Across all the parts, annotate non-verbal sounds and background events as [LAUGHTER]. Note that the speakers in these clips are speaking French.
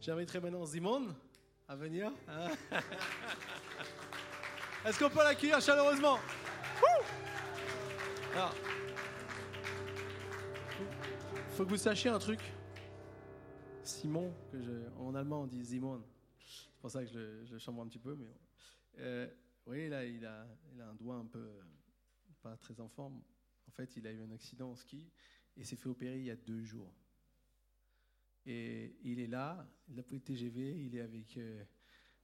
J'inviterai maintenant Simone à venir. Hein. Est-ce qu'on peut l'accueillir chaleureusement? Alors, faut que vous sachiez un truc. Simon, que en allemand on dit Simon. C'est pour ça que je le, je chambre un petit peu. Mais euh, oui, là, il a, il a un doigt un peu pas très en forme. En fait, il a eu un accident en ski et s'est fait opérer il y a deux jours. Et il est là, il a pris le TGV, il est avec, euh,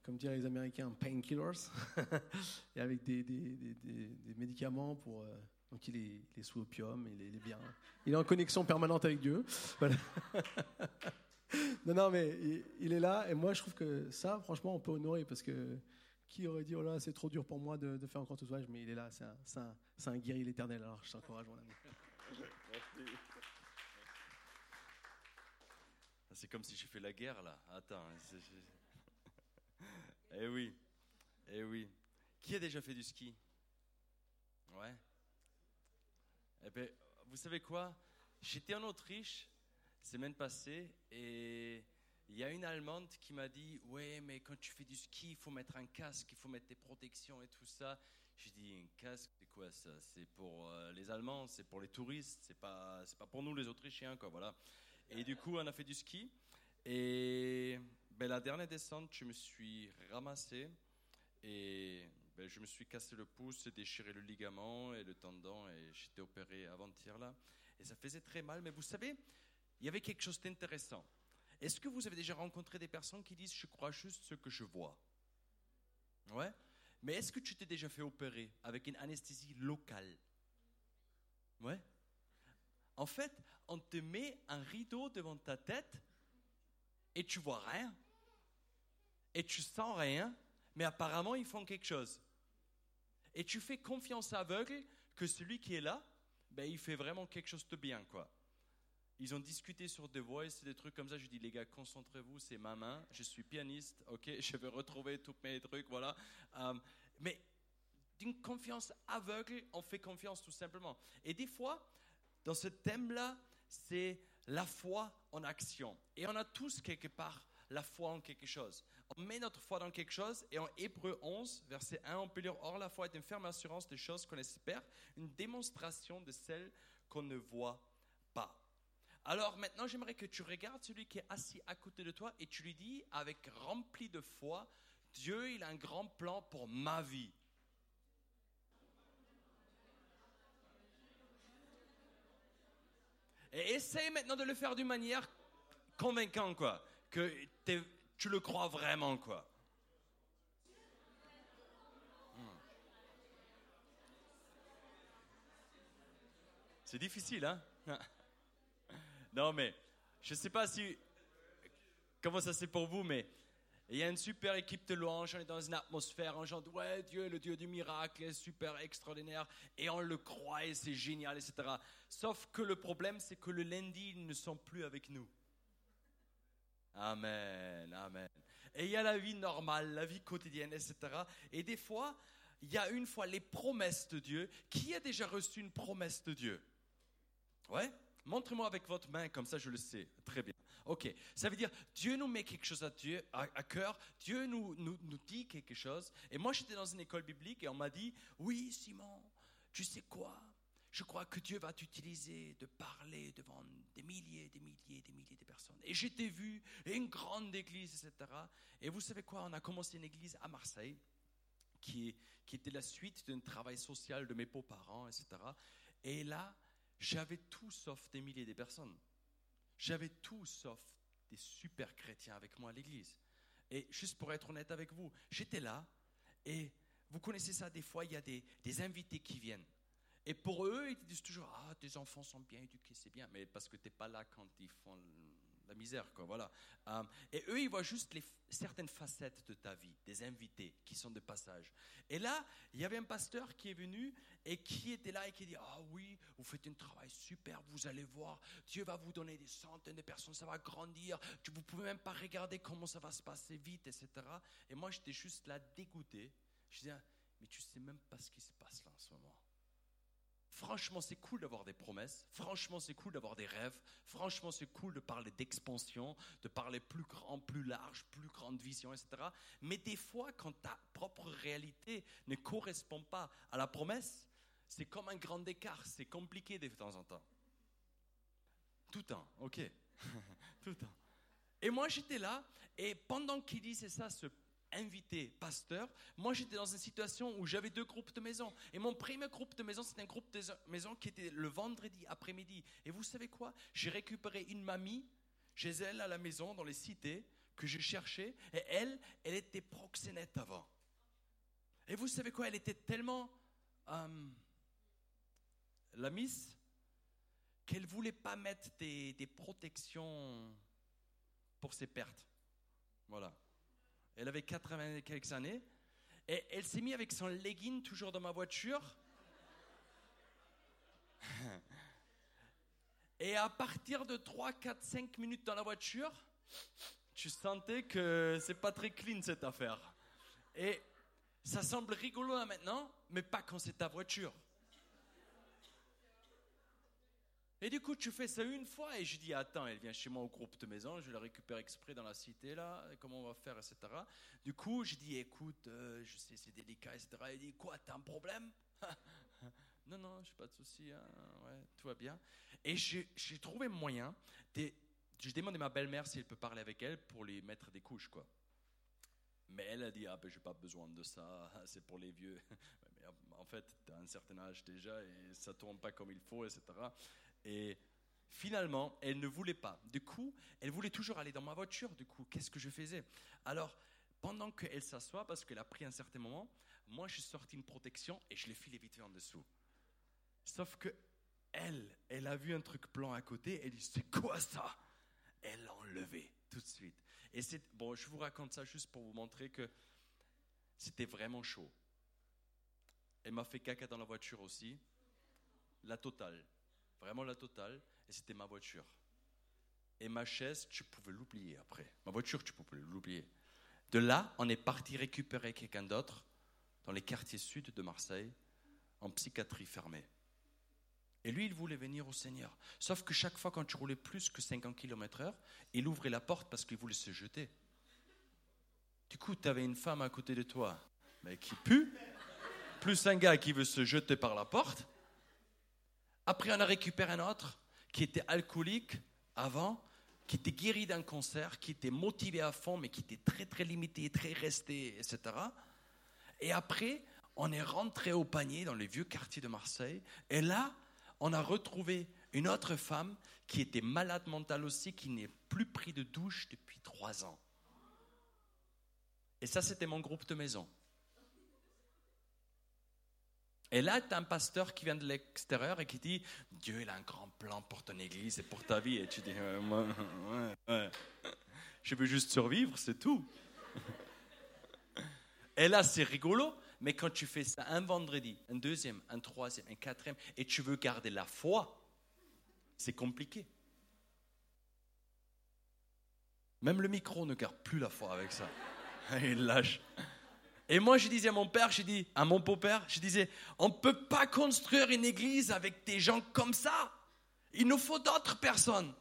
comme diraient les Américains, painkillers, [LAUGHS] et avec des, des, des, médicaments pour. euh, donc il est, sous opium, il est, bien. Il est en connexion permanente avec Dieu. [LAUGHS] [LAUGHS] Non, non, mais il, est là, et moi je trouve que ça, franchement, on peut honorer parce que qui aurait dit, oh là, c'est trop dur pour moi de, faire encore tout ça, mais il est là, c'est un, un, un guerrier éternel, alors je t'encourage, mon ami. C'est comme si j'ai fait la guerre là. Attends. c'est- [LAUGHS] eh oui. Eh oui. Qui a déjà fait du ski? Ouais. Eh ben, vous savez quoi? J'étais en Autriche semaine passée et il y a une Allemande qui m'a dit Ouais, mais quand tu fais du ski, il faut mettre un casque, il faut mettre des protections et tout ça. J'ai dit Un casque, c'est quoi ça? C'est pour euh, les Allemands, c'est pour les touristes, c'est pas, c'est pas pour nous les Autrichiens, quoi. Voilà. Et du coup, on a fait du ski. Et ben, la dernière descente, je me suis ramassé et ben, je me suis cassé le pouce, déchiré le ligament et le tendon et j'étais opéré avant-hier là. Et ça faisait très mal, mais vous savez, il y avait quelque chose d'intéressant. Est-ce que vous avez déjà rencontré des personnes qui disent je crois juste ce que je vois? Ouais. Mais est-ce que tu t'es déjà fait opérer avec une anesthésie locale? Ouais. En fait, on te met un rideau devant ta tête et tu vois rien. Et tu sens rien, mais apparemment ils font quelque chose. Et tu fais confiance aveugle que celui qui est là, ben, il fait vraiment quelque chose de bien, quoi. Ils ont discuté sur The Voice, des trucs comme ça. Je dis, les gars, concentrez-vous, c'est ma main. Je suis pianiste, ok? [LAUGHS] Je vais retrouver tous mes trucs, voilà. Euh, mais d'une confiance aveugle, on fait confiance tout simplement. Et des fois, dans ce thème-là, c'est la foi en action. Et on a tous quelque part la foi en quelque chose. On met notre foi dans quelque chose et en Hébreu 11, verset 1, on peut lire Or la foi est une ferme assurance des choses qu'on espère, une démonstration de celles qu'on ne voit pas. Alors maintenant, j'aimerais que tu regardes celui qui est assis à côté de toi et tu lui dis avec rempli de foi, Dieu, il a un grand plan pour ma vie. Et essaye maintenant de le faire d'une manière convaincante, quoi. Que tu le crois vraiment, quoi. Hmm. C'est difficile, hein? [LAUGHS] Non, mais je sais pas si comment ça c'est pour vous, mais il y a une super équipe de louanges, on est dans une atmosphère, on chante ouais Dieu est le Dieu du miracle, est super extraordinaire, et on le croit et c'est génial, etc. Sauf que le problème c'est que le lundi ils ne sont plus avec nous. Amen, amen. Et il y a la vie normale, la vie quotidienne, etc. Et des fois, il y a une fois les promesses de Dieu. Qui a déjà reçu une promesse de Dieu? Ouais? Montrez-moi avec votre main, comme ça je le sais. Très bien. Ok. Ça veut dire, Dieu nous met quelque chose à, cœur, Dieu nous, nous, nous dit quelque chose. Et moi, j'étais dans une école biblique et on m'a dit, oui, Simon, tu sais quoi? Je crois que Dieu va t'utiliser de parler devant des milliers, des milliers, des milliers de personnes. Et j'étais vu, une grande église, etc. Et vous savez quoi? On a commencé une église à Marseille, qui, qui était la suite d'un travail social de mes beaux-parents, etc. Et là, j'avais tout sauf des milliers de personnes. J'avais tout sauf des super chrétiens avec moi à l'église. Et juste pour être honnête avec vous, j'étais là et vous connaissez ça, des fois, il y a des, des invités qui viennent. Et pour eux, ils disent toujours Ah, tes enfants sont bien éduqués, c'est bien. Mais parce que tu n'es pas là quand ils font la misère, quoi. Voilà. Euh, et eux, ils voient juste certaines facettes de ta vie, des invités qui sont de passage. Et là, il y avait un pasteur qui est venu et qui était là et qui dit Ah oui, vous faites un travail super, vous allez voir, Dieu va vous donner des centaines de personnes, ça va grandir, tu, vous pouvez même pas regarder comment ça va se passer vite, etc. Et moi, j'étais juste là dégoûté. Je disais Mais tu sais même pas ce qui se passe là en ce moment. Franchement, c'est cool d'avoir des promesses. Franchement, c'est cool d'avoir des rêves. Franchement, c'est cool de parler d'expansion, de parler plus grand, plus large, plus grande vision, etc. Mais des fois, quand ta propre réalité ne correspond pas à la promesse, c'est comme un grand écart. C'est compliqué de temps en temps. Tout le temps, ok. [LAUGHS] Tout le temps. Et moi, j'étais là, et pendant qu'il disait ça, ce invité pasteur, moi j'étais dans une situation où j'avais deux groupes de maison. Et mon premier groupe de maison, c'était un groupe de maison qui était le vendredi après-midi. Et vous savez quoi? J'ai récupéré une mamie chez elle à la maison, dans les cités, que je cherchais. Et elle, elle était proxénète avant. Et vous savez quoi? Elle était tellement euh, la miss qu'elle voulait pas mettre des, des protections pour ses pertes. Voilà. Elle avait 80 quelques années. Et elle s'est mise avec son legging toujours dans ma voiture. [LAUGHS] Et à partir de 3, 4, 5 minutes dans la voiture, tu sentais que c'est pas très clean cette affaire. Et ça semble rigolo là maintenant, mais pas quand c'est ta voiture. Et du coup, tu fais ça une fois et je dis, attends, elle vient chez moi au groupe de maison, je la récupère exprès dans la cité, là, comment on va faire, etc. Du coup, je dis, écoute, euh, je sais, c'est délicat, etc. Elle dit, quoi, t'as un problème? [LAUGHS] Non, non, j'ai pas de souci, hein, ouais, tout va bien. Et j'ai trouvé moyen, de, je demande à ma belle-mère si elle peut parler avec elle pour lui mettre des couches, quoi. Mais elle a dit, ah ben j'ai pas besoin de ça, [LAUGHS] c'est pour les vieux. [LAUGHS] En fait, tu as un certain âge déjà et ça tourne pas comme il faut, etc. Et finalement, elle ne voulait pas. Du coup, elle voulait toujours aller dans ma voiture. Du coup, qu'est-ce que je faisais? Alors, pendant qu'elle s'assoit, parce qu'elle a pris un certain moment, moi, je sorti une protection et je l'ai filé vite fait en dessous. Sauf que elle, elle a vu un truc blanc à côté. Elle dit C'est quoi ça? Elle l'a enlevé tout de suite. Et c'est bon, je vous raconte ça juste pour vous montrer que c'était vraiment chaud. Elle m'a fait caca dans la voiture aussi, la totale vraiment la totale, et c'était ma voiture. Et ma chaise, tu pouvais l'oublier après. Ma voiture, tu pouvais l'oublier. De là, on est parti récupérer quelqu'un d'autre dans les quartiers sud de Marseille, en psychiatrie fermée. Et lui, il voulait venir au Seigneur. Sauf que chaque fois, quand tu roulais plus que 50 km/h, il ouvrait la porte parce qu'il voulait se jeter. Du coup, tu avais une femme à côté de toi, mais qui pue, plus un gars qui veut se jeter par la porte. Après, on a récupéré un autre qui était alcoolique avant, qui était guéri d'un cancer, qui était motivé à fond, mais qui était très très limité, très resté, etc. Et après, on est rentré au panier dans les vieux quartiers de Marseille. Et là, on a retrouvé une autre femme qui était malade mentale aussi, qui n'est plus pris de douche depuis trois ans. Et ça, c'était mon groupe de maison. Et là, tu as un pasteur qui vient de l'extérieur et qui dit Dieu, il a un grand plan pour ton église et pour ta vie. Et tu dis [LAUGHS] Je veux juste survivre, c'est tout. [LAUGHS] Et là, c'est rigolo, mais quand tu fais ça un vendredi, un deuxième, un troisième, un quatrième, et tu veux garder la foi, c'est compliqué. Même le micro ne garde plus la foi avec ça. [LAUGHS] Il lâche. Et moi, je disais à mon père, je dis, à mon beau-père, je disais, on ne peut pas construire une église avec des gens comme ça. Il nous faut d'autres personnes.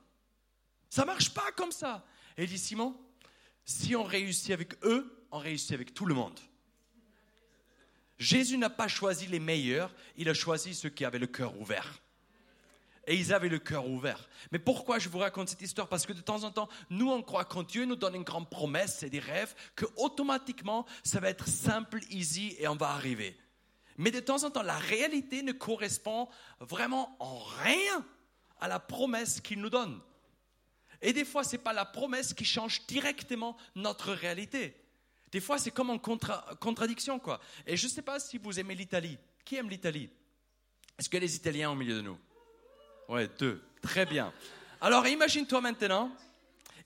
Ça ne marche pas comme ça. Et il dit, Simon, si on réussit avec eux, on réussit avec tout le monde. Jésus n'a pas choisi les meilleurs, il a choisi ceux qui avaient le cœur ouvert et ils avaient le cœur ouvert. Mais pourquoi je vous raconte cette histoire? Parce que de temps en temps, nous, on croit quand Dieu nous donne une grande promesse et des rêves, que automatiquement, ça va être simple, easy et on va arriver. Mais de temps en temps, la réalité ne correspond vraiment en rien à la promesse qu'il nous donne. Et des fois, ce n'est pas la promesse qui change directement notre réalité. Des fois, c'est comme en contradiction, quoi. Et je ne sais pas si vous aimez l'Italie. Qui aime l'Italie? Est-ce que les Italiens au milieu de nous? Ouais, deux. Très bien. Alors imagine-toi maintenant,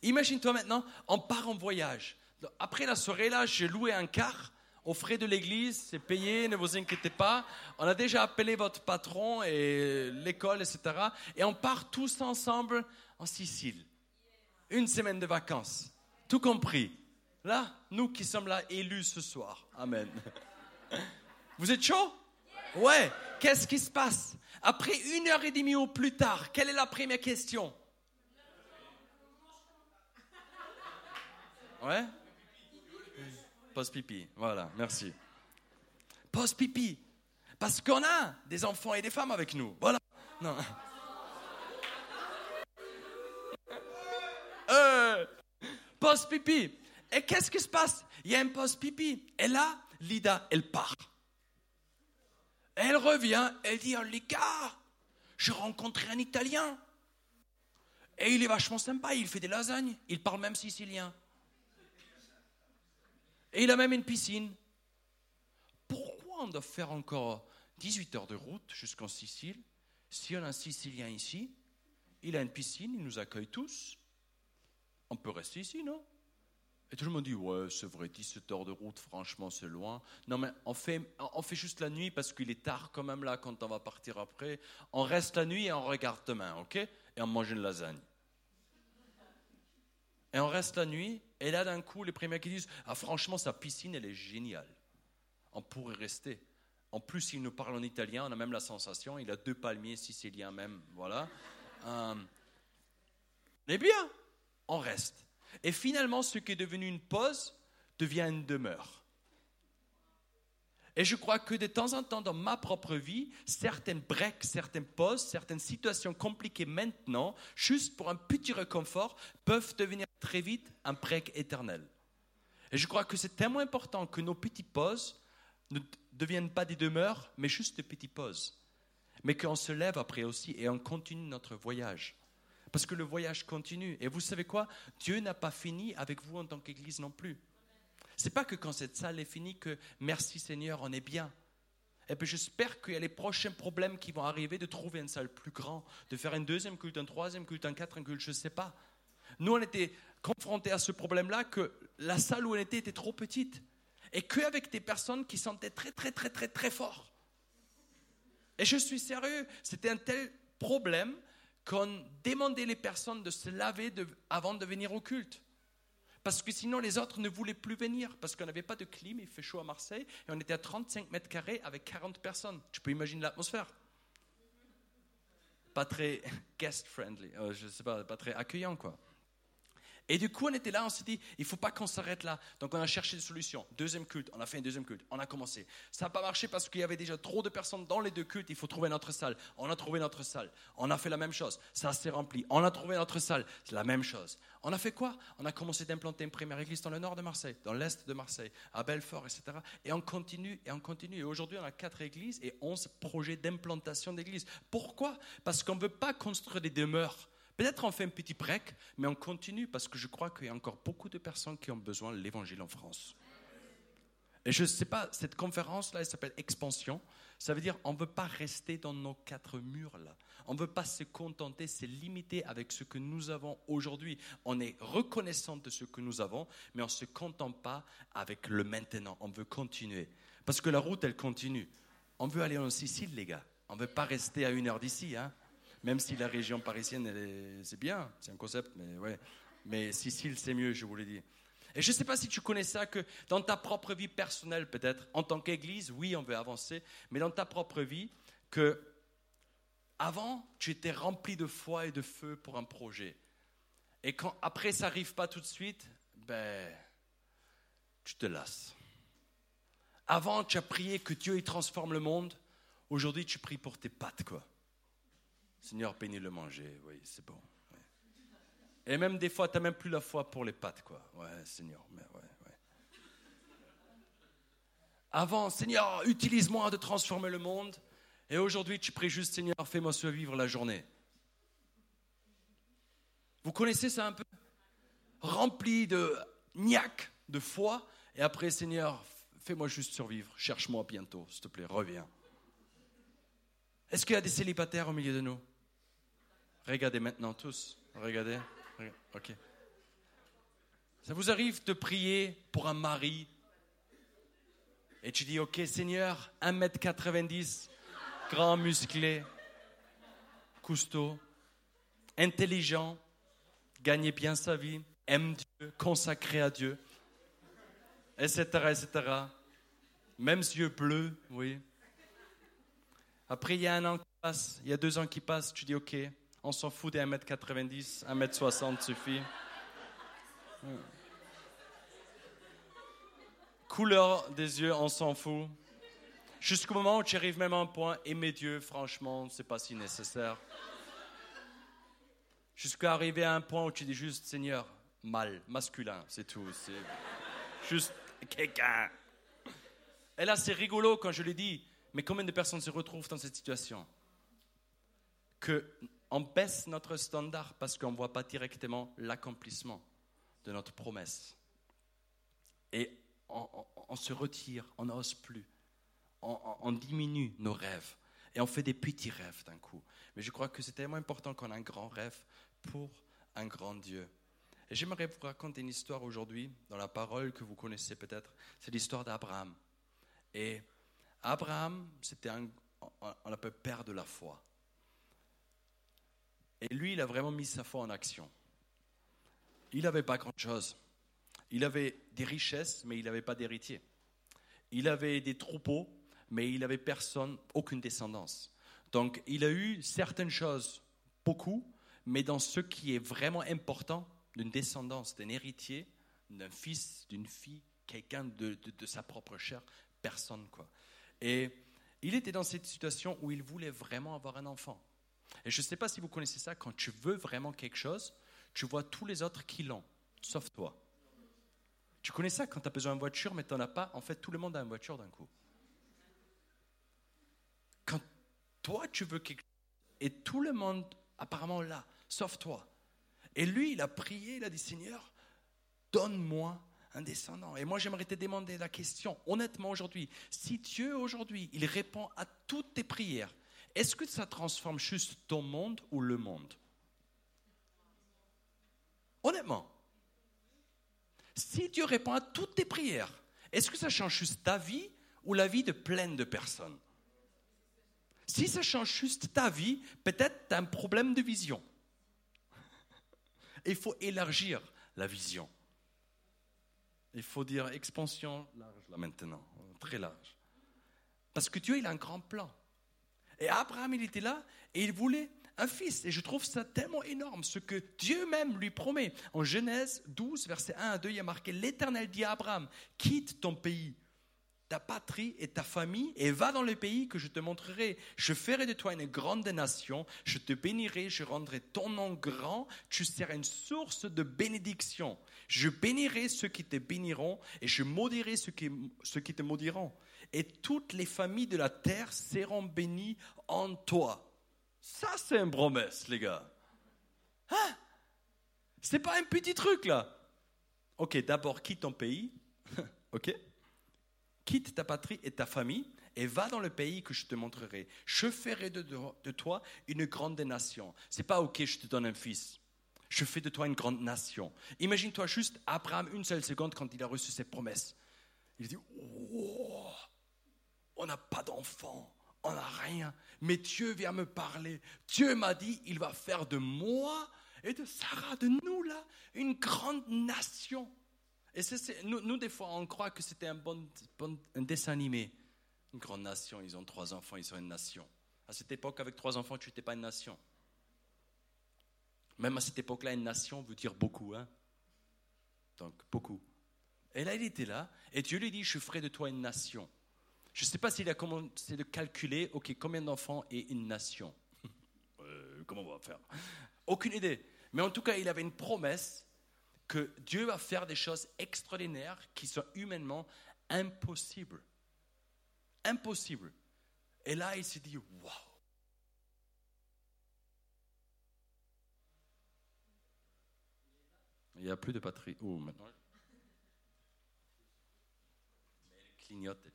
imagine-toi maintenant, on part en voyage. Après la soirée là, j'ai loué un car aux frais de l'église, c'est payé, ne vous inquiétez pas. On a déjà appelé votre patron et l'école, etc. Et on part tous ensemble en Sicile. Une semaine de vacances. Tout compris. Là, nous qui sommes là élus ce soir. Amen. Vous êtes chaud Ouais, qu'est-ce qui se passe? Après une heure et demie ou plus tard, quelle est la première question? Ouais? Pause pipi, voilà, merci. Pause pipi. Parce qu'on a des enfants et des femmes avec nous. Voilà. Non. [LAUGHS] Euh, pause pipi. Et qu'est-ce qui se passe? Il y a un pause pipi. Et là, Lida, elle part. Elle revient, elle dit, oh, les gars, j'ai rencontré un Italien. Et il est vachement sympa, il fait des lasagnes, il parle même sicilien. Et il a même une piscine. Pourquoi on doit faire encore 18 heures de route jusqu'en Sicile Si on a un Sicilien ici, il a une piscine, il nous accueille tous. On peut rester ici, non? Et tout le monde dit, ouais, c'est vrai, 17 heures de route, franchement, c'est loin. Non, mais on fait, on fait juste la nuit parce qu'il est tard quand même là, quand on va partir après. On reste la nuit et on regarde demain, ok? Et on mange une lasagne. Et on reste la nuit, et là, d'un coup, les premiers qui disent, ah, franchement, sa piscine, elle est géniale. On pourrait rester. En plus, il nous parle en italien, on a même la sensation, il a deux palmiers siciliens même, voilà. Euh, eh bien, on reste. Et finalement, ce qui est devenu une pause devient une demeure. Et je crois que de temps en temps, dans ma propre vie, certaines breaks, certaines pauses, certaines situations compliquées maintenant, juste pour un petit réconfort, peuvent devenir très vite un break éternel. Et je crois que c'est tellement important que nos petites pauses ne deviennent pas des demeures, mais juste des petites pauses. Mais qu'on se lève après aussi et on continue notre voyage. Parce que le voyage continue. Et vous savez quoi? Dieu n'a pas fini avec vous en tant qu'Église non plus. C'est pas que quand cette salle est finie que merci Seigneur, on est bien. Et puis j'espère qu'il y a les prochains problèmes qui vont arriver de trouver une salle plus grande, de faire un deuxième culte, un troisième culte, un quatrième culte, je ne sais pas. Nous, on était confrontés à ce problème-là que la salle où on était était trop petite. Et qu'avec des personnes qui sentaient très, très, très, très, très fort. Et je suis sérieux, c'était un tel problème qu'on demandait les personnes de se laver avant de venir au culte. Parce que sinon, les autres ne voulaient plus venir, parce qu'on n'avait pas de clim, il fait chaud à Marseille, et on était à 35 mètres carrés avec 40 personnes. Tu peux imaginer l'atmosphère. Pas très [LAUGHS] guest-friendly, euh, je sais pas, pas très accueillant, quoi. Et du coup, on était là, on s'est dit, il faut pas qu'on s'arrête là. Donc, on a cherché des solutions. Deuxième culte, on a fait un deuxième culte, on a commencé. Ça n'a pas marché parce qu'il y avait déjà trop de personnes dans les deux cultes, il faut trouver notre salle. On a trouvé notre salle. On a fait la même chose. Ça s'est rempli. On a trouvé notre salle. C'est la même chose. On a fait quoi? On a commencé d'implanter une première église dans le nord de Marseille, dans l'est de Marseille, à Belfort, etc. Et on continue, et on continue. Et aujourd'hui, on a quatre églises et onze projets d'implantation d'églises. Pourquoi? Parce qu'on ne veut pas construire des demeures. Peut-être on fait un petit break, mais on continue parce que je crois qu'il y a encore beaucoup de personnes qui ont besoin de l'évangile en France. Et je ne sais pas, cette conférence-là, elle s'appelle Expansion. Ça veut dire on ne veut pas rester dans nos quatre murs-là. On ne veut pas se contenter, se limiter avec ce que nous avons aujourd'hui. On est reconnaissant de ce que nous avons, mais on ne se contente pas avec le maintenant. On veut continuer. Parce que la route, elle continue. On veut aller en Sicile, les gars. On ne veut pas rester à une heure d'ici. Hein même si la région parisienne, c'est bien, c'est un concept, mais ouais. Mais Sicile, c'est mieux, je vous l'ai dit. Et je ne sais pas si tu connais ça, que dans ta propre vie personnelle, peut-être, en tant qu'Église, oui, on veut avancer, mais dans ta propre vie, que avant, tu étais rempli de foi et de feu pour un projet. Et quand après, ça n'arrive pas tout de suite, ben, tu te lasses. Avant, tu as prié que Dieu y transforme le monde. Aujourd'hui, tu pries pour tes pattes, quoi. Seigneur, bénis le manger. Oui, c'est bon. Et même des fois, tu n'as même plus la foi pour les pâtes, quoi. Ouais, Seigneur, mais ouais, ouais. Avant, Seigneur, utilise-moi de transformer le monde. Et aujourd'hui, tu pries juste, Seigneur, fais-moi survivre la journée. Vous connaissez ça un peu? Rempli de niaque, de foi. Et après, Seigneur, fais-moi juste survivre. Cherche-moi bientôt, s'il te plaît, reviens. Est-ce qu'il y a des célibataires au milieu de nous? Regardez maintenant tous. Regardez. Ok. Ça vous arrive de prier pour un mari et tu dis, ok Seigneur, 1m90, grand musclé, cousteau, intelligent, gagne bien sa vie, aime Dieu, consacré à Dieu, etc., etc. Même yeux bleus, oui. Après, il y a un an qui passe, il y a deux ans qui passent, tu dis ok, on s'en fout des 1m90, 1m60 suffit. Couleur des yeux, on s'en fout. Jusqu'au moment où tu arrives même à un point, aimer Dieu, franchement, c'est pas si nécessaire. Jusqu'à arriver à un point où tu dis juste Seigneur, mal, masculin, c'est tout. C'est juste quelqu'un. Et là, c'est rigolo quand je le dis, mais combien de personnes se retrouvent dans cette situation? Que on baisse notre standard parce qu'on ne voit pas directement l'accomplissement de notre promesse. Et on, se retire, on n'ose plus. On, diminue nos rêves. Et on fait des petits rêves d'un coup. Mais je crois que c'est tellement important qu'on ait un grand rêve pour un grand Dieu. Et j'aimerais vous raconter une histoire aujourd'hui, dans la parole que vous connaissez peut-être. C'est l'histoire d'Abraham. Et Abraham, c'était un, on l'appelle père de la foi. Et lui, il a vraiment mis sa foi en action. Il n'avait pas grand-chose. Il avait des richesses, mais il n'avait pas d'héritier. Il avait des troupeaux, mais il n'avait personne, aucune descendance. Donc, il a eu certaines choses, beaucoup, mais dans ce qui est vraiment important, d'une descendance, d'un héritier, d'un fils, d'une fille, quelqu'un de, de, sa propre chair, personne. quoi. Et il était dans cette situation où il voulait vraiment avoir un enfant. Et je ne sais pas si vous connaissez ça, quand tu veux vraiment quelque chose, tu vois tous les autres qui l'ont, sauf toi. Tu connais ça quand tu as besoin d'une voiture, mais tu n'en as pas. En fait, tout le monde a une voiture d'un coup. Quand toi, tu veux quelque chose, et tout le monde apparemment l'a, sauf toi. Et lui, il a prié, il a dit Seigneur, donne-moi Et moi, j'aimerais te demander la question, honnêtement aujourd'hui, si Dieu aujourd'hui, il répond à toutes tes prières, est-ce que ça transforme juste ton monde ou le monde? Honnêtement. Si Dieu répond à toutes tes prières, est-ce que ça change juste ta vie ou la vie de plein de personnes? Si ça change juste ta vie, peut-être tu as un problème de vision. [LAUGHS] Il faut élargir la vision. Il faut dire expansion large là maintenant, très large. Parce que Dieu, il a un grand plan. Et Abraham, il était là et il voulait un fils. Et je trouve ça tellement énorme, ce que Dieu même lui promet. En Genèse 12, verset 1 à 2, il y a marqué, l'Éternel dit à Abraham, quitte ton pays, ta patrie et ta famille, et va dans le pays que je te montrerai. Je ferai de toi une grande nation, je te bénirai, je rendrai ton nom grand, tu seras une source de bénédiction. Je bénirai ceux qui te béniront, et je maudirai ceux qui, te maudiront et toutes les familles de la terre seront bénies en toi. Ça, c'est une promesse, les gars. Hein? C'est pas un petit truc, là. Ok, d'abord, quitte ton pays. [LAUGHS] ok? Quitte ta patrie et ta famille et va dans le pays que je te montrerai. Je ferai de, toi une grande nation. C'est pas ok, je te donne un fils. Je fais de toi une grande nation. Imagine-toi juste Abraham une seule seconde quand il a reçu cette promesse. Il dit, oh, on n'a pas d'enfant, on n'a rien. Mais Dieu vient me parler. Dieu m'a dit, il va faire de moi et de Sarah, de nous là, une grande nation. Et nous, des fois, on croit que c'était un bon, dessin animé. Une grande nation, ils ont trois enfants, ils sont une nation. À cette époque, avec trois enfants, tu n'étais pas une nation. Même à cette époque-là, une nation veut dire beaucoup. Hein Donc, beaucoup. Et là, il était là, et Dieu lui dit, je ferai de toi une nation. Je ne sais pas s'il a commencé de calculer, ok, combien d'enfants est une nation [LAUGHS] euh, Comment on va faire? Aucune idée. Mais en tout cas, il avait une promesse que Dieu va faire des choses extraordinaires qui sont humainement impossibles. Impossibles. Et là, il s'est dit, waouh Il n'y a plus de patrie. Oh, maintenant. Mais elle clignote.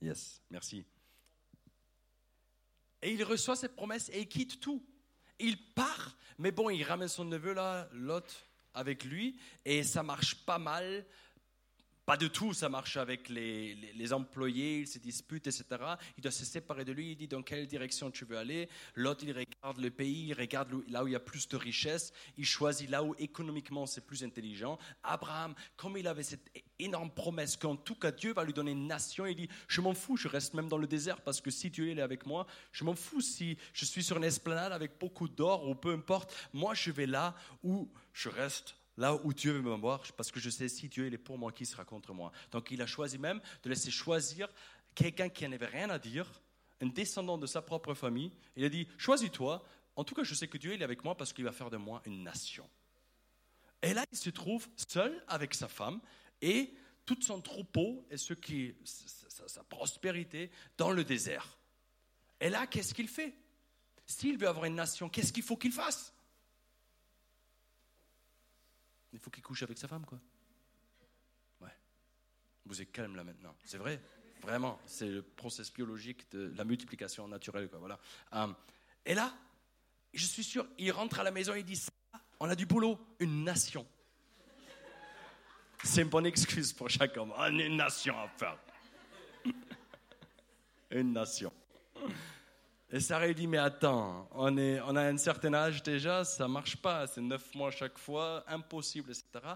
Yes, merci. Et il reçoit cette promesse et il quitte tout. Il part, mais bon, il ramène son neveu là, Lot, avec lui et ça marche pas mal pas du tout, ça marche avec les, les, employés, ils se disputent, etc. Il doit se séparer de lui, il dit dans quelle direction tu veux aller. L'autre, il regarde le pays, il regarde là où il y a plus de richesse, il choisit là où économiquement c'est plus intelligent. Abraham, comme il avait cette énorme promesse qu'en tout cas Dieu va lui donner une nation, il dit, je m'en fous, je reste même dans le désert parce que si Dieu est avec moi, je m'en fous si je suis sur une esplanade avec beaucoup d'or ou peu importe, moi je vais là où je reste là où Dieu veut me voir, parce que je sais si Dieu est pour moi, qui sera contre moi. Donc il a choisi même de laisser choisir quelqu'un qui n'avait rien à dire, un descendant de sa propre famille. Il a dit, choisis-toi, en tout cas je sais que Dieu est avec moi parce qu'il va faire de moi une nation. Et là, il se trouve seul avec sa femme et tout son troupeau et ce qui, sa prospérité dans le désert. Et là, qu'est-ce qu'il fait? S'il veut avoir une nation, qu'est-ce qu'il faut qu'il fasse? Il faut qu'il couche avec sa femme, quoi. Ouais. Vous êtes calme là maintenant. C'est vrai. Vraiment. C'est le processus biologique de la multiplication naturelle, quoi. Voilà. Euh, et là, je suis sûr, il rentre à la maison et il dit ça, on a du boulot, une nation. C'est une bonne excuse pour chaque homme. On a une nation à faire. [LAUGHS] une nation. Et Sarah dit, mais attends, on, est, on a un certain âge déjà, ça marche pas, c'est neuf mois chaque fois, impossible, etc.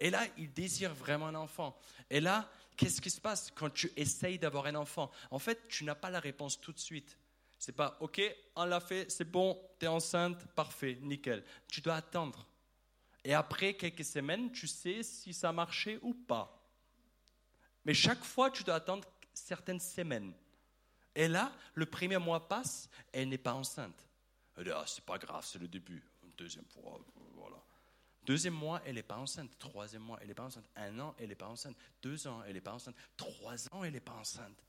Et là, il désire vraiment un enfant. Et là, qu'est-ce qui se passe quand tu essayes d'avoir un enfant? En fait, tu n'as pas la réponse tout de suite. C'est pas, ok, on l'a fait, c'est bon, tu es enceinte, parfait, nickel. Tu dois attendre. Et après quelques semaines, tu sais si ça a marché ou pas. Mais chaque fois, tu dois attendre certaines semaines. Et là, le premier mois passe, elle n'est pas enceinte. Elle dit, ah, c'est pas grave, c'est le début. Deuxième fois, voilà. Deuxième mois, elle n'est pas enceinte. Troisième mois, elle n'est pas enceinte. Un an, elle n'est pas enceinte. Deux ans, elle n'est pas enceinte. Trois ans, elle n'est pas enceinte.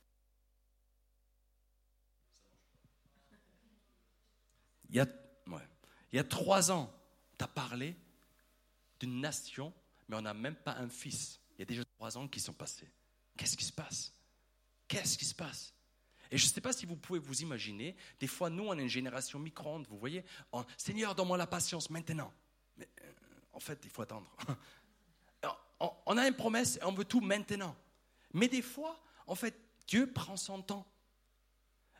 Il y a, il y a trois ans, tu as parlé d'une nation, mais on n'a même pas un fils. Il y a déjà trois ans qui sont passés. Qu'est-ce qui se passe? Qu'est-ce qui se passe? Et je ne sais pas si vous pouvez vous imaginer, des fois, nous, on est une génération micro-ondes, vous voyez. Seigneur, donne-moi la patience maintenant. Mais euh, en fait, il faut attendre. [LAUGHS] on, a une promesse et on veut tout maintenant. Mais des fois, en fait, Dieu prend son temps.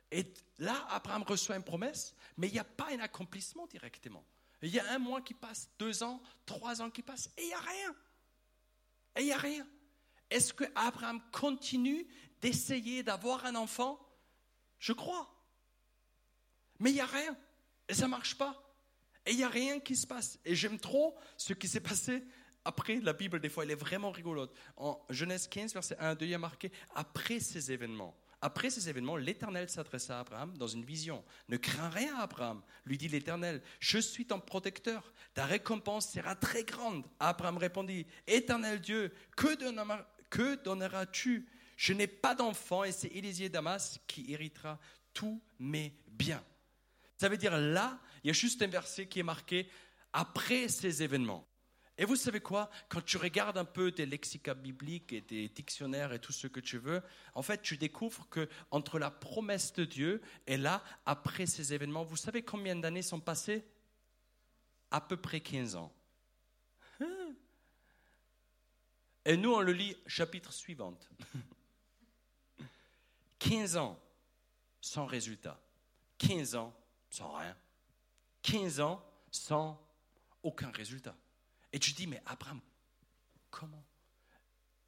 Et là, Abraham reçoit une promesse, mais il n'y a pas un accomplissement directement. Il y a un mois qui passe, deux ans, trois ans qui passent, et il n'y a rien. Et il n'y a rien. Est-ce que Abraham continue d'essayer d'avoir un enfant je crois. Mais il n'y a rien. Et ça ne marche pas. Et il n'y a rien qui se passe. Et j'aime trop ce qui s'est passé après la Bible. Des fois, elle est vraiment rigolote. En Genèse 15, verset 1 à 2, il y a marqué Après ces événements. Après ces événements, l'Éternel s'adressa à Abraham dans une vision. Ne crains rien, Abraham, lui dit l'Éternel. Je suis ton protecteur. Ta récompense sera très grande. Abraham répondit Éternel Dieu, que donneras-tu je n'ai pas d'enfant et c'est Élisée Damas qui héritera tous mes biens. Ça veut dire là, il y a juste un verset qui est marqué après ces événements. Et vous savez quoi? Quand tu regardes un peu tes lexicas bibliques et tes dictionnaires et tout ce que tu veux, en fait, tu découvres que entre la promesse de Dieu et là, après ces événements, vous savez combien d'années sont passées? À peu près 15 ans. Hein? Et nous, on le lit chapitre suivant. [LAUGHS] 15 ans sans résultat. 15 ans sans rien. 15 ans sans aucun résultat. Et tu dis, mais Abraham, comment?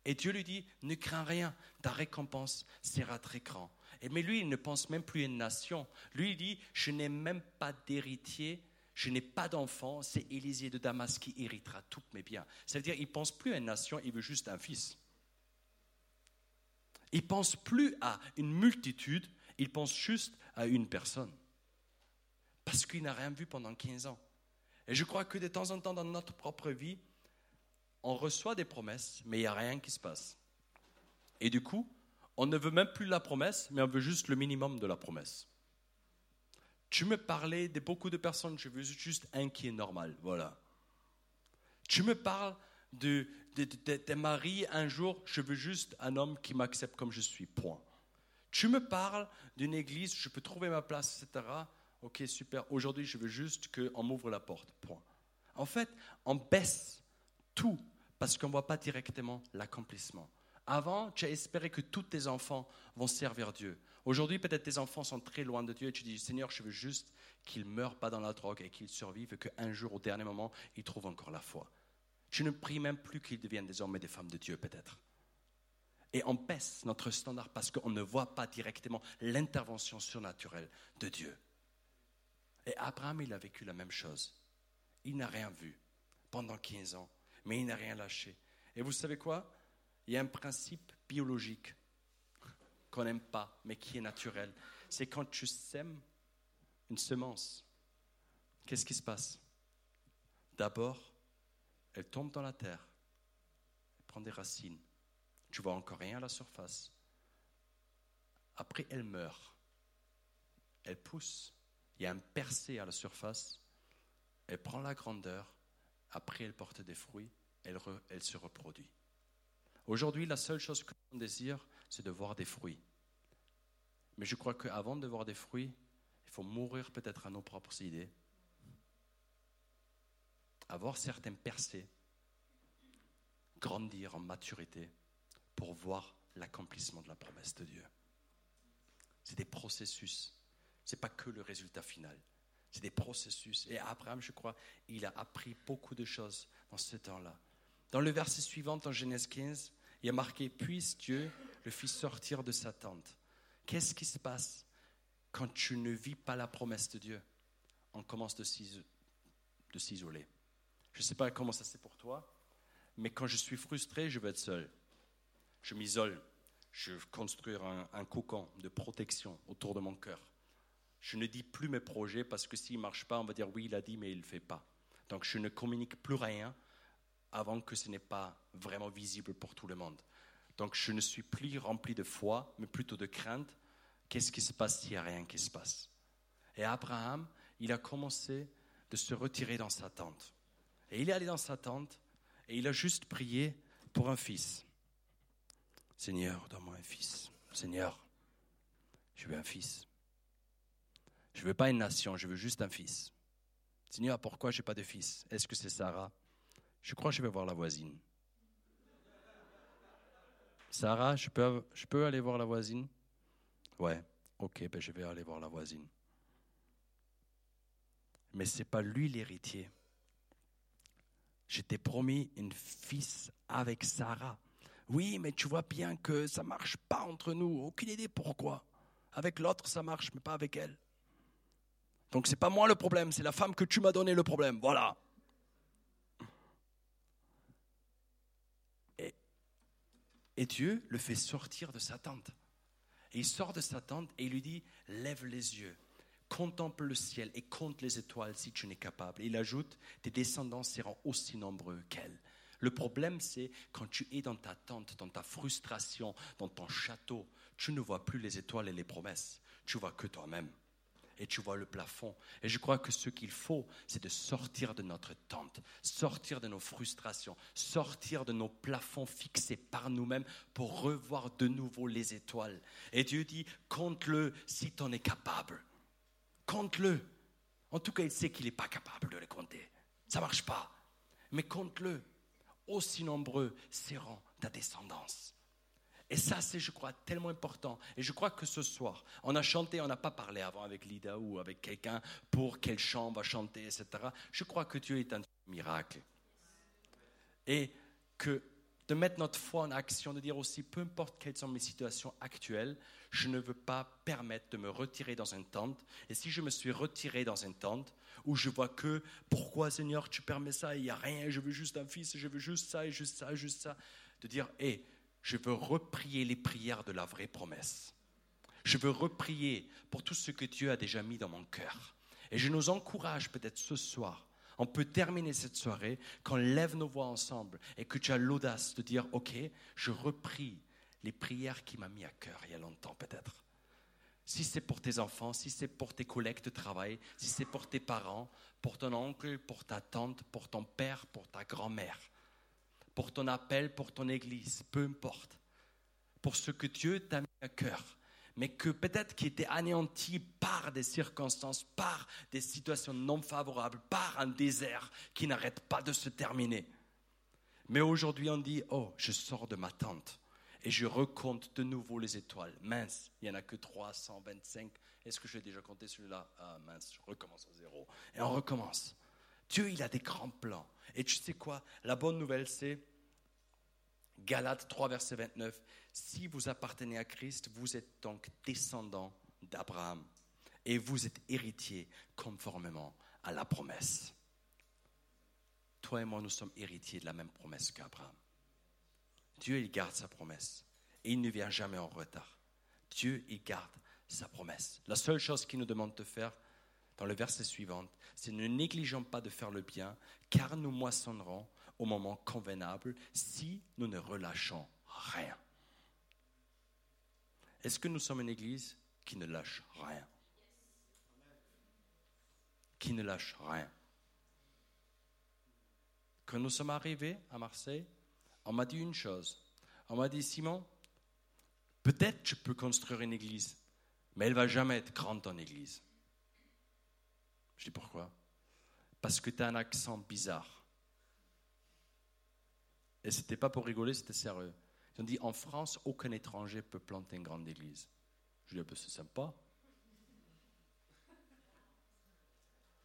Et Dieu lui dit, ne crains rien, ta récompense sera très grande. Et mais lui, il ne pense même plus à une nation. Lui, il dit, je n'ai même pas d'héritier, je n'ai pas d'enfant, c'est Élisée de Damas qui héritera tous mes biens. C'est-à-dire, il pense plus à une nation, il veut juste un fils. Il pense plus à une multitude, il pense juste à une personne. Parce qu'il n'a rien vu pendant 15 ans. Et je crois que de temps en temps dans notre propre vie, on reçoit des promesses, mais il n'y a rien qui se passe. Et du coup, on ne veut même plus la promesse, mais on veut juste le minimum de la promesse. Tu me parlais de beaucoup de personnes, je veux juste un qui est normal, voilà. Tu me parles de, de, mari un jour, je veux juste un homme qui m'accepte comme je suis, point. Tu me parles d'une église, je peux trouver ma place, etc. Ok, super. Aujourd'hui, je veux juste qu'on m'ouvre la porte, point. En fait, on baisse tout, parce qu'on ne voit pas directement l'accomplissement. Avant, tu as espéré que tous tes enfants vont servir Dieu. Aujourd'hui, peut-être tes enfants sont très loin de Dieu et tu dis, Seigneur, je veux juste qu'ils ne meurent pas dans la drogue et qu'ils survivent et qu'un jour, au dernier moment, ils trouvent encore la foi. Tu ne pries même plus qu'ils deviennent des hommes et des femmes de Dieu, peut-être. Et on baisse notre standard parce qu'on ne voit pas directement l'intervention surnaturelle de Dieu. Et Abraham, il a vécu la même chose. Il n'a rien vu pendant 15 ans, mais il n'a rien lâché. Et vous savez quoi? Il y a un principe biologique qu'on n'aime pas, mais qui est naturel. C'est quand tu sèmes une semence, qu'est-ce qui se passe? D'abord, elle tombe dans la terre, elle prend des racines. Tu vois encore rien à la surface. Après, elle meurt. Elle pousse. Il y a un percé à la surface. Elle prend la grandeur. Après, elle porte des fruits. Elle, elle se reproduit. Aujourd'hui, la seule chose que l'on désire, c'est de voir des fruits. Mais je crois qu'avant de voir des fruits, il faut mourir peut-être à nos propres idées, avoir certaines percées, grandir en maturité pour voir l'accomplissement de la promesse de Dieu. C'est des processus. Ce n'est pas que le résultat final. C'est des processus. Et Abraham, je crois, il a appris beaucoup de choses dans ce temps-là. Dans le verset suivant, en Genèse 15, il y a marqué Puisse Dieu le fit sortir de sa tente. Qu'est-ce qui se passe quand tu ne vis pas la promesse de Dieu? On commence de s'isoler. Je ne sais pas comment ça c'est pour toi, mais quand je suis frustré, je veux être seul. Je m'isole. Je veux construire un, cocon de protection autour de mon cœur. Je ne dis plus mes projets parce que s'ils ne marchent pas, on va dire oui, il a dit, mais il ne le fait pas. Donc je ne communique plus rien avant que ce n'est pas vraiment visible pour tout le monde. Donc je ne suis plus rempli de foi, mais plutôt de crainte. Qu'est-ce qui se passe s'il n'y a rien qui se passe? Et Abraham, il a commencé de se retirer dans sa tente. Et il est allé dans sa tente et il a juste prié pour un fils. Seigneur, donne-moi un fils. Seigneur, je veux un fils. Je veux pas une nation, je veux juste un fils. Seigneur, pourquoi je n'ai pas de fils? Est-ce que c'est Sarah? Je crois que je vais voir la voisine. Sarah, je peux, je peux aller voir la voisine? Ouais, ok, ben je vais aller voir la voisine. Mais ce n'est pas lui l'héritier. Je t'ai promis une fils avec Sarah. Oui, mais tu vois bien que ça marche pas entre nous. Aucune idée pourquoi. Avec l'autre, ça marche, mais pas avec elle. Donc c'est pas moi le problème, c'est la femme que tu m'as donné le problème. Voilà. Et Dieu le fait sortir de sa tente. Il sort de sa tente et il lui dit, lève les yeux, contemple le ciel et compte les étoiles si tu n'es capable. Il ajoute, tes descendants seront aussi nombreux qu'elles. Le problème, c'est quand tu es dans ta tente, dans ta frustration, dans ton château, tu ne vois plus les étoiles et les promesses. Tu vois que toi-même et tu vois le plafond. Et je crois que ce qu'il faut, c'est de sortir de notre tente, sortir de nos frustrations, sortir de nos plafonds fixés par nous-mêmes pour revoir de nouveau les étoiles. Et Dieu dit, compte-le si tu en es capable. Compte-le. En tout cas, il sait qu'il n'est pas capable de le compter. Ça ne marche pas. Mais compte-le. Aussi nombreux seront ta descendance. Et ça, c'est, je crois, tellement important. Et je crois que ce soir, on a chanté, on n'a pas parlé avant avec Lida ou avec quelqu'un pour quel chant on va chanter, etc. Je crois que Dieu est un miracle. Et que de mettre notre foi en action, de dire aussi, peu importe quelles sont mes situations actuelles, je ne veux pas permettre de me retirer dans une tente. Et si je me suis retiré dans une tente, où je vois que, pourquoi Seigneur, tu permets ça, il n'y a rien, je veux juste un fils, je veux juste ça, et juste ça, juste ça, de dire, hé, je veux reprier les prières de la vraie promesse. Je veux reprier pour tout ce que Dieu a déjà mis dans mon cœur. Et je nous encourage peut-être ce soir. On peut terminer cette soirée quand on lève nos voix ensemble et que tu as l'audace de dire, OK, je reprie les prières qui m'a mis à cœur il y a longtemps peut-être. Si c'est pour tes enfants, si c'est pour tes collègues de travail, si c'est pour tes parents, pour ton oncle, pour ta tante, pour ton père, pour ta grand-mère pour ton appel, pour ton église, peu importe, pour ce que Dieu t'a mis à cœur, mais que peut-être qui était anéanti par des circonstances, par des situations non favorables, par un désert qui n'arrête pas de se terminer. Mais aujourd'hui, on dit, oh, je sors de ma tente et je recompte de nouveau les étoiles. Mince, il n'y en a que 325. Est-ce que j'ai déjà compté celui-là? Ah mince, je recommence à zéro. Et on recommence. Dieu, il a des grands plans. Et tu sais quoi? La bonne nouvelle, c'est Galates 3, verset 29. Si vous appartenez à Christ, vous êtes donc descendant d'Abraham et vous êtes héritier conformément à la promesse. Toi et moi, nous sommes héritiers de la même promesse qu'Abraham. Dieu, il garde sa promesse et il ne vient jamais en retard. Dieu, il garde sa promesse. La seule chose qu'il nous demande de faire, dans le verset suivant, c'est ne négligeons pas de faire le bien, car nous moissonnerons au moment convenable si nous ne relâchons rien. Est-ce que nous sommes une église qui ne lâche rien? Qui ne lâche rien? Quand nous sommes arrivés à Marseille, on m'a dit une chose. On m'a dit, Simon, peut-être tu peux construire une église, mais elle va jamais être grande en église. Je dis pourquoi? Parce que tu as un accent bizarre. Et ce n'était pas pour rigoler, c'était sérieux. Ils ont dit en France, aucun étranger peut planter une grande église. Je dis, ah ben, c'est sympa.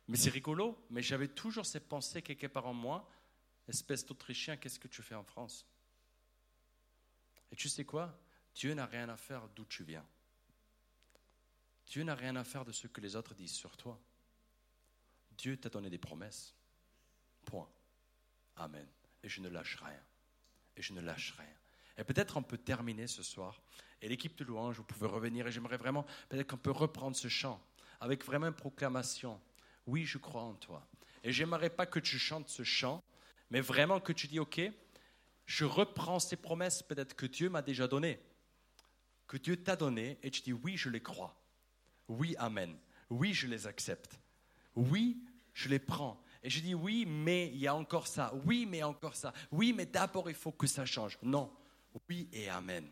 Mais c'est rigolo, mais j'avais toujours cette pensée quelque part en moi, espèce d'Autrichien, qu'est-ce que tu fais en France? Et tu sais quoi? Dieu n'a rien à faire d'où tu viens. Dieu n'a rien à faire de ce que les autres disent sur toi. Dieu t'a donné des promesses. Point. Amen. Et je ne lâche rien. Et je ne lâche rien. Et peut-être on peut terminer ce soir. Et l'équipe de louange, vous pouvez revenir. Et j'aimerais vraiment, peut-être qu'on peut reprendre ce chant avec vraiment une proclamation. Oui, je crois en toi. Et j'aimerais pas que tu chantes ce chant, mais vraiment que tu dis, OK, je reprends ces promesses peut-être que Dieu m'a déjà données, que Dieu t'a données, et tu dis, oui, je les crois. Oui, Amen. Oui, je les accepte. Oui, je les prends. Et je dis oui, mais il y a encore ça. Oui, mais encore ça. Oui, mais d'abord, il faut que ça change. Non. Oui et Amen.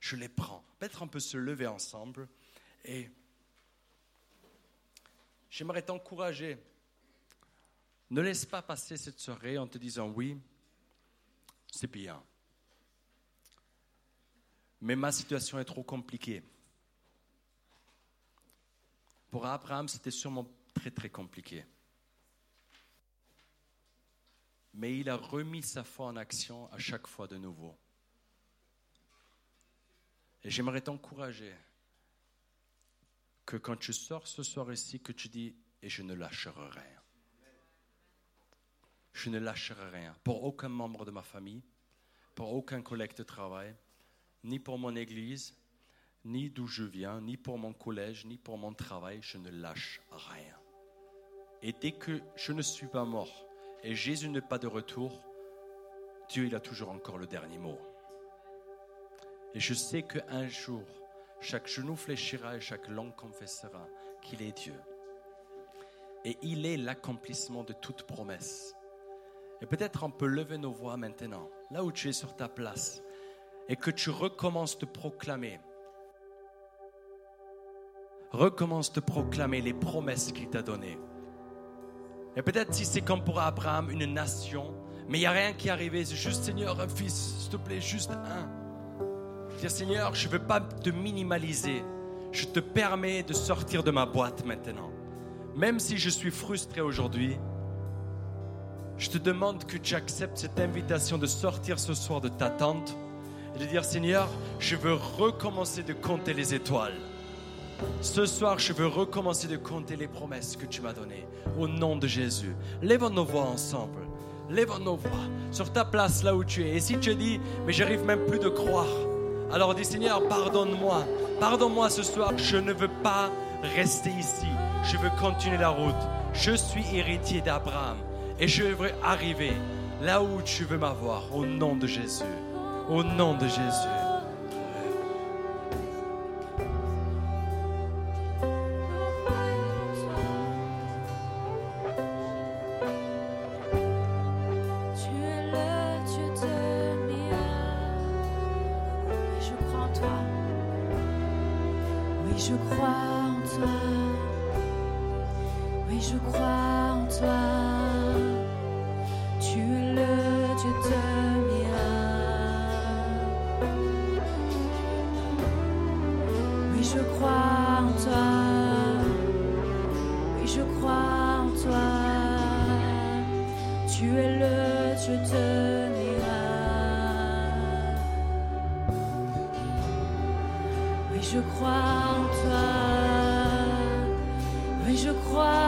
Je les prends. Peut-être on peut se lever ensemble. Et j'aimerais t'encourager. Ne laisse pas passer cette soirée en te disant oui, c'est bien. Mais ma situation est trop compliquée. Pour Abraham, c'était sûrement très très compliqué. Mais il a remis sa foi en action à chaque fois de nouveau. Et j'aimerais t'encourager que quand tu sors ce soir ici, que tu dis, et je ne lâcherai rien. Je ne lâcherai rien pour aucun membre de ma famille, pour aucun collègue de travail, ni pour mon église, ni d'où je viens, ni pour mon collège, ni pour mon travail, je ne lâche rien. Et dès que je ne suis pas mort et Jésus n'est pas de retour, Dieu, il a toujours encore le dernier mot. Et je sais qu'un jour, chaque genou fléchira et chaque langue confessera qu'il est Dieu. Et il est l'accomplissement de toute promesse. Et peut-être on peut lever nos voix maintenant, là où tu es sur ta place, et que tu recommences de proclamer recommence de proclamer les promesses qu'il t'a données. Et peut-être si c'est comme pour Abraham, une nation, mais il n'y a rien qui est arrivé, c'est juste Seigneur, un fils, s'il te plaît, juste un. Dire Seigneur, je ne veux pas te minimaliser, je te permets de sortir de ma boîte maintenant. Même si je suis frustré aujourd'hui, je te demande que tu acceptes cette invitation de sortir ce soir de ta tente et de dire Seigneur, je veux recommencer de compter les étoiles. Ce soir, je veux recommencer de compter les promesses que tu m'as données. Au nom de Jésus. Lève nos voix ensemble. Lève nos voix sur ta place là où tu es. Et si tu dis, mais j'arrive même plus de croire, alors dis Seigneur, pardonne-moi. Pardonne-moi ce soir. Je ne veux pas rester ici. Je veux continuer la route. Je suis héritier d'Abraham. Et je veux arriver là où tu veux m'avoir. Au nom de Jésus. Au nom de Jésus. Je crois en toi. Oui, je crois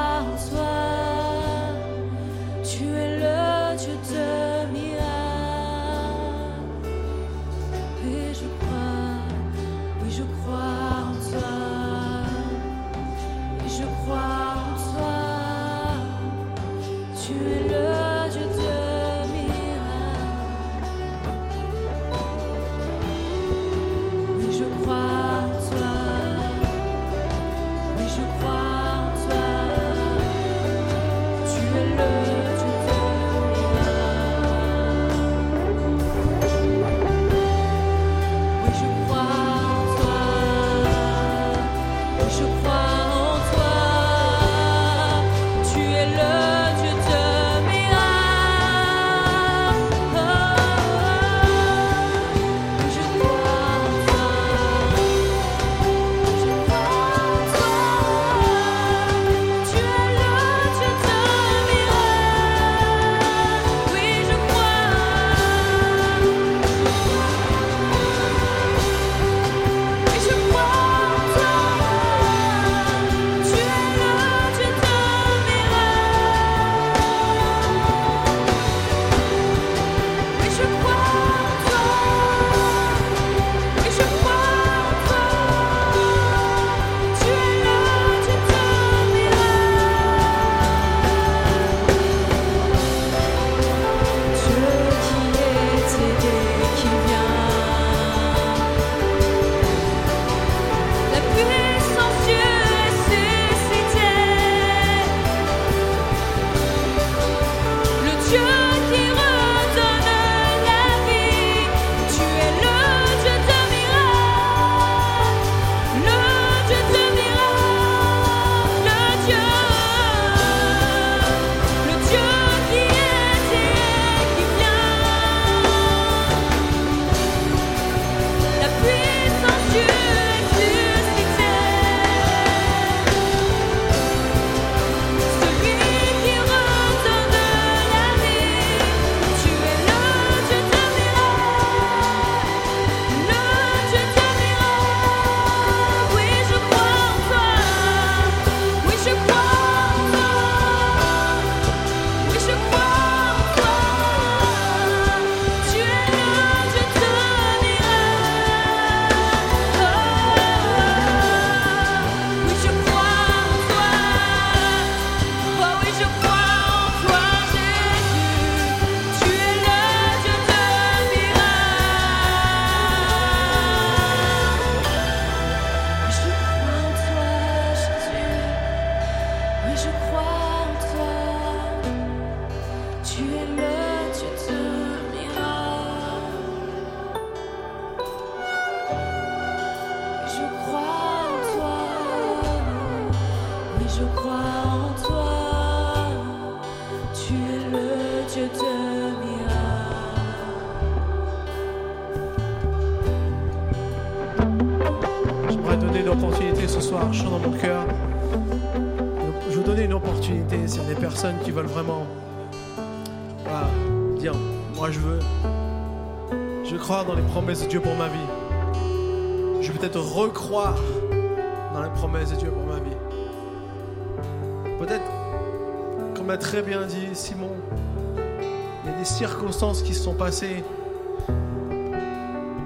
sont passées.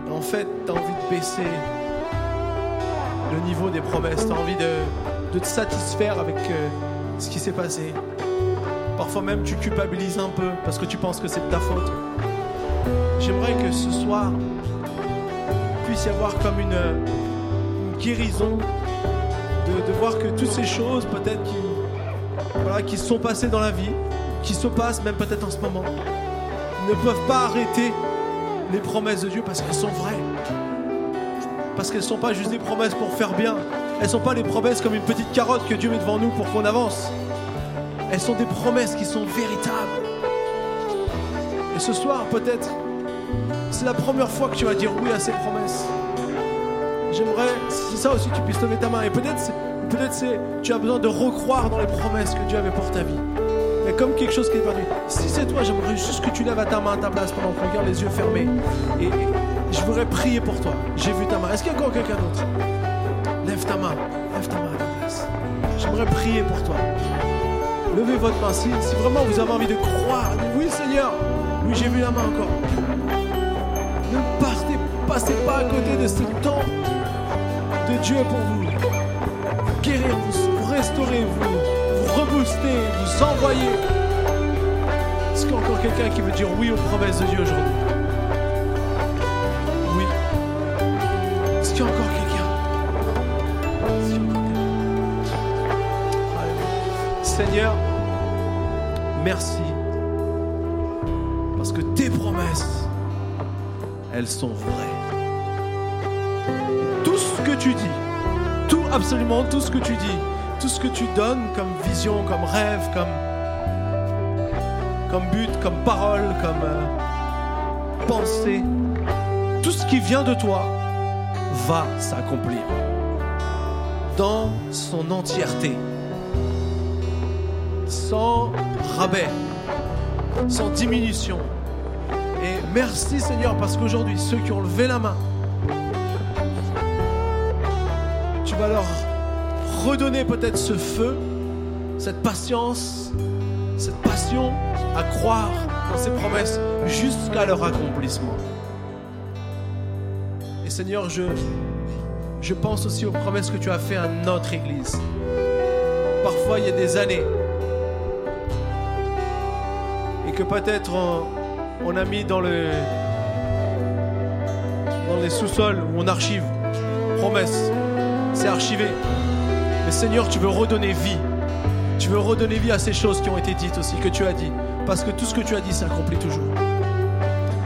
Et en fait, tu as envie de baisser le niveau des promesses. Tu envie de, te satisfaire avec euh, ce qui s'est passé. Parfois même tu culpabilises un peu parce que tu penses que c'est de ta faute. J'aimerais que ce soir puisse y avoir comme une, guérison de, voir que toutes ces choses peut-être qui, voilà, qui sont passées dans la vie, qui se passent même peut-être en ce moment, ne peuvent pas arrêter les promesses de Dieu parce qu'elles sont vraies. Parce qu'elles ne sont pas juste des promesses pour faire bien. Elles ne sont pas les promesses comme une petite carotte que Dieu met devant nous pour qu'on avance. Elles sont des promesses qui sont véritables. Et ce soir, peut-être, c'est la première fois que tu vas dire oui à ces promesses. J'aimerais, si ça aussi, tu puisses lever ta main. Et peut-être, Peut-être tu as besoin de recroire dans les promesses que Dieu avait pour ta vie. Comme quelque chose qui est perdu. Si c'est toi, j'aimerais juste que tu lèves ta main à ta place pendant qu'on regarde les yeux fermés. Et, je voudrais prier pour toi. J'ai vu ta main. Est-ce qu'il y a encore quelqu'un d'autre? Lève ta main. Lève ta main à ta place. J'aimerais prier pour toi. Levez votre main. Si, si vraiment vous avez envie de croire, oui Seigneur, oui j'ai vu la main encore. Ne partez, passez pas à côté de ce temps de Dieu pour vous. Guérir, vous, vous restaurer, vous rebooster, vous envoyer. Est-ce qu'il y a encore quelqu'un qui veut dire oui aux promesses de Dieu aujourd'hui? Oui. Est-ce qu'il y a encore quelqu'un? Seigneur, merci. Parce que tes promesses, elles sont vraies. Tout ce que tu dis, tout, absolument tout ce que tu dis, tout ce que tu donnes comme vision, comme rêve, comme, comme but, comme parole, comme euh, pensée, tout ce qui vient de toi va s'accomplir dans son entièreté, sans rabais, sans diminution. Et merci Seigneur parce qu'aujourd'hui, ceux qui ont levé la main, tu vas leur redonner peut-être ce feu, cette patience, cette passion à croire dans ces promesses jusqu'à leur accomplissement. Et Seigneur, je, pense aussi aux promesses que tu as faites à notre Église. Parfois, il y a des années. Et que peut-être on, on a mis dans, le, dans les sous-sols où on archive. Promesses. C'est archivé. Seigneur, tu veux redonner vie. Tu veux redonner vie à ces choses qui ont été dites aussi, que tu as dit. Parce que tout ce que tu as dit s'accomplit toujours.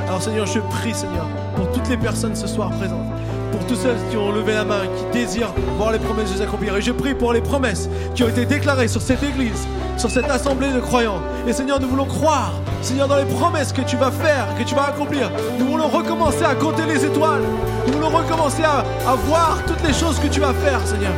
Alors Seigneur, je prie Seigneur pour toutes les personnes ce soir présentes, pour tous ceux qui ont levé la main, qui désirent voir les promesses de s'accomplir. Et je prie pour les promesses qui ont été déclarées sur cette église, sur cette assemblée de croyants. Et Seigneur, nous voulons croire, Seigneur, dans les promesses que tu vas faire, que tu vas accomplir. Nous voulons recommencer à compter les étoiles. Nous voulons recommencer à, à voir toutes les choses que tu vas faire, Seigneur.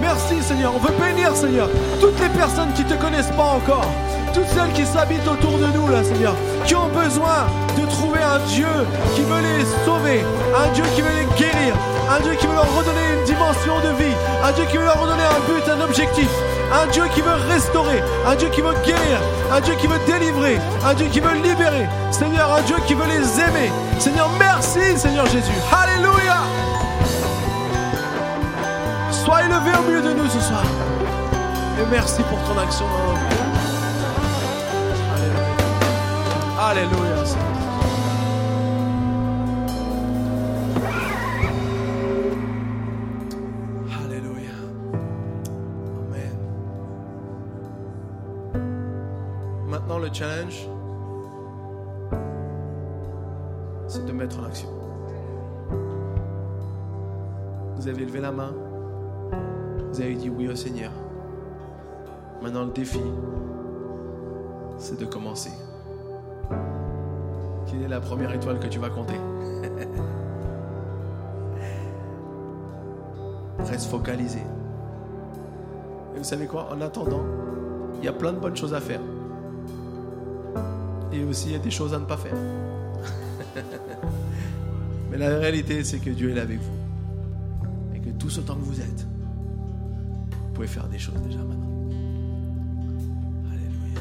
Merci Seigneur, on veut bénir Seigneur toutes les personnes qui ne te connaissent pas encore, toutes celles qui s'habitent autour de nous là Seigneur, qui ont besoin de trouver un Dieu qui veut les sauver, un Dieu qui veut les guérir, un Dieu qui veut leur redonner une dimension de vie, un Dieu qui veut leur redonner un but, un objectif, un Dieu qui veut restaurer, un Dieu qui veut guérir, un Dieu qui veut délivrer, un Dieu qui veut libérer, Seigneur, un Dieu qui veut les aimer. Seigneur, merci Seigneur Jésus. Alléluia. Sois élevé au milieu de nous ce soir. Et merci pour ton action dans nos vies. Alléluia. Alléluia. Seigneur. Alléluia. Amen. Maintenant, le challenge, c'est de mettre en action. Vous avez levé la main. Vous avez dit oui au Seigneur. Maintenant, le défi, c'est de commencer. Quelle est la première étoile que tu vas compter? [LAUGHS] Reste focalisé. Et vous savez quoi? En attendant, il y a plein de bonnes choses à faire. Et aussi, il y a des choses à ne pas faire. [LAUGHS] Mais la réalité, c'est que Dieu est avec vous. Et que tout ce temps que vous êtes, pouvez faire des choses déjà maintenant. Alléluia.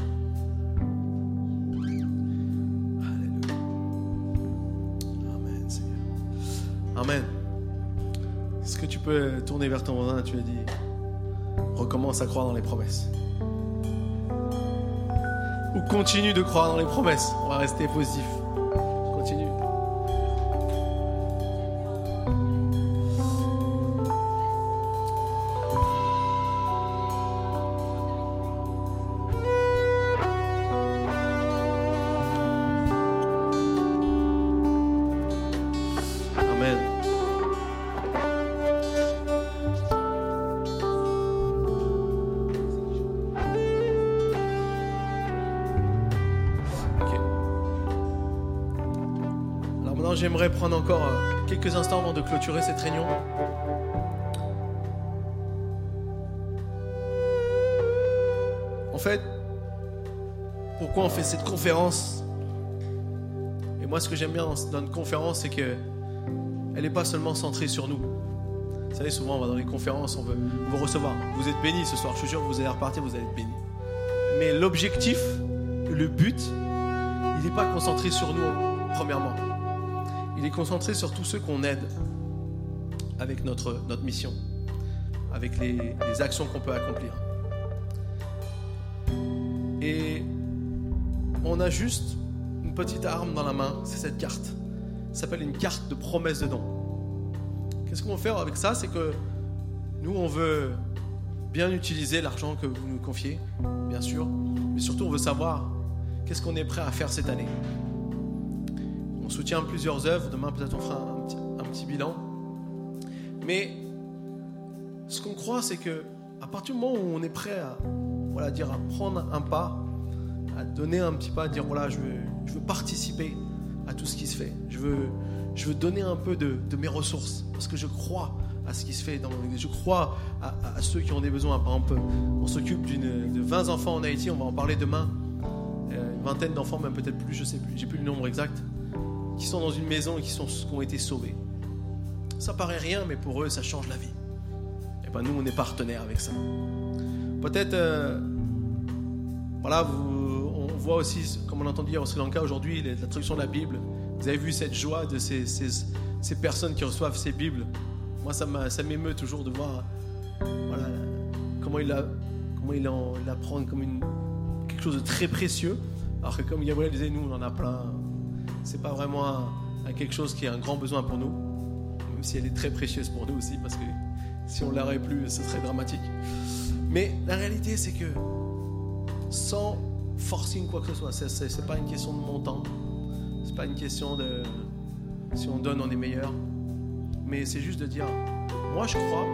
Alléluia. Amen, Seigneur. Amen. Est-ce que tu peux tourner vers ton voisin Tu as dit, recommence à croire dans les promesses. Ou continue de croire dans les promesses. On va rester positif. Prendre encore euh, quelques instants avant de clôturer cette réunion. En fait, pourquoi on fait cette conférence? Et moi, ce que j'aime bien dans, une conférence, c'est que elle n'est pas seulement centrée sur nous. Vous savez, souvent, on va dans les conférences, on veut vous recevoir. Vous êtes bénis ce soir, je suis sûr que vous allez repartir, vous allez être bénis. Mais l'objectif, le but, il n'est pas concentré sur nous, premièrement. Il est sur tous ceux qu'on aide avec notre, mission, avec les, les actions qu'on peut accomplir. Et on a juste une petite arme dans la main, c'est cette carte. Ça s'appelle une carte de promesse de don. Qu'est-ce qu'on va faire avec ça? C'est que nous, on veut bien utiliser l'argent que vous nous confiez, bien sûr, mais surtout, on veut savoir qu'est-ce qu'on est prêt à faire cette année. Soutient plusieurs œuvres, demain peut-être on fera un petit, bilan. Mais ce qu'on croit, c'est que à partir du moment où on est prêt à, voilà, dire, à prendre un pas, à donner un petit pas, à dire voilà, je veux, participer à tout ce qui se fait. Je veux, je veux donner un peu de, mes ressources parce que je crois à ce qui se fait dans mon église. Je crois à, ceux qui ont des besoins. Par exemple, on s'occupe de 20 enfants en Haïti, on va en parler demain. Euh, une vingtaine d'enfants, même peut-être plus, je sais plus, j'ai plus le nombre exact, qui sont dans une maison et qui, sont, qui ont été sauvés. Ça paraît rien, mais pour eux, ça change la vie. Et ben nous, on est partenaires avec ça. Peut-être, euh, voilà, on voit aussi, comme on a entendu hier au Sri Lanka aujourd'hui, la traduction de la Bible. Vous avez vu cette joie de ces, ces- personnes qui reçoivent ces Bibles. Moi, ça m'émeut toujours de voir voilà, comment il la, comment il en, comme une, quelque chose de très précieux. Alors que comme Gabriel disait, nous, on en a plein. C'est pas vraiment quelque chose qui est un grand besoin pour nous, même si elle est très précieuse pour nous aussi, parce que si on l'aurait plus, ce serait dramatique. Mais la réalité, c'est que sans forcing quoi que ce soit, c'est pas une question de montant, c'est pas une question de si on donne, on est meilleur, mais c'est juste de dire, moi je crois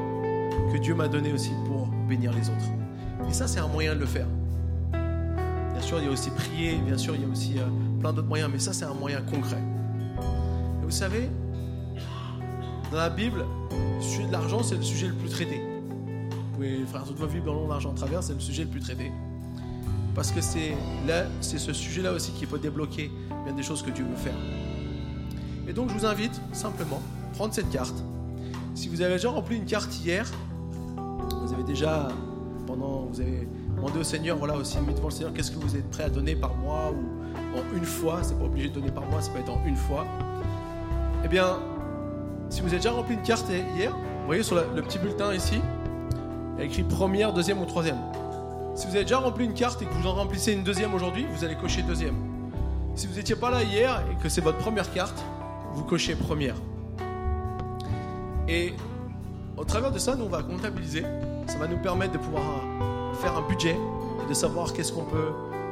que Dieu m'a donné aussi pour bénir les autres. Et ça, c'est un moyen de le faire. Bien sûr, il y a aussi prier, bien sûr, il y a aussi euh, plein d'autres moyens, mais ça, c'est un moyen concret. Et vous savez, dans la Bible, le sujet de l'argent, c'est le sujet le plus traité. Vous pouvez faire toute votre Bible dans l'argent travers, c'est le sujet le plus traité. Parce que c'est là, c'est ce sujet-là aussi qui peut débloquer bien des choses que Dieu veut faire. Et donc, je vous invite simplement à prendre cette carte. Si vous avez déjà rempli une carte hier, vous avez déjà, pendant, vous avez demandé au Seigneur, voilà, aussi mis devant le Seigneur, qu'est-ce que vous êtes prêt à donner par mois ou en une fois. C'est pas obligé de donner par mois, ça peut être en une fois. Eh bien, si vous avez déjà rempli une carte hier, vous voyez sur le petit bulletin ici, il y a écrit première, deuxième ou troisième. Si vous avez déjà rempli une carte et que vous en remplissez une deuxième aujourd'hui, vous allez cocher deuxième. Si vous n'étiez pas là hier et que c'est votre première carte, vous cochez première. Et au travers de ça, nous, on va comptabiliser. Ça va nous permettre de pouvoir faire un budget, et de savoir qu'est-ce qu'on peut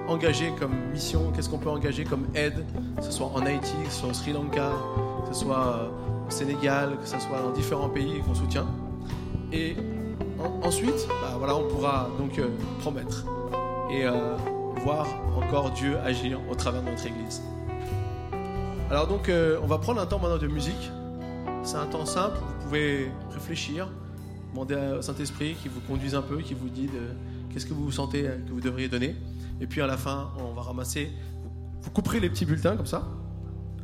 engager comme mission, qu'est-ce qu'on peut engager comme aide, que ce soit en Haïti, que ce soit au Sri Lanka, que ce soit euh, au Sénégal, que ce soit dans différents pays qu'on soutient. Et en- ensuite, bah, voilà, on pourra donc euh, promettre et euh, voir encore Dieu agir au travers de notre Église. Alors donc, on va prendre un temps maintenant de musique. C'est un temps simple, vous pouvez réfléchir, demander au Saint-Esprit qui vous conduise un peu, qui vous euh, qu'est-ce que vous sentez euh, que vous devriez donner. Et puis à la fin, on va ramasser, vous, couperez les petits bulletins comme ça.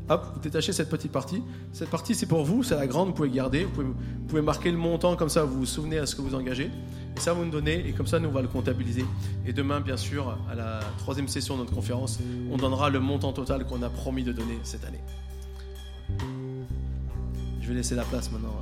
Hop, vous détachez cette petite partie. Cette partie, c'est pour vous, c'est la grande, vous pouvez garder. Vous pouvez, marquer le montant, comme ça vous vous souvenez à ce que vous engagez. Et ça, vous nous donnez, et comme ça, nous, on va le comptabiliser. Et demain, bien sûr, à la troisième session de notre conférence, on donnera le montant total qu'on a promis de donner cette année. Je vais laisser la place maintenant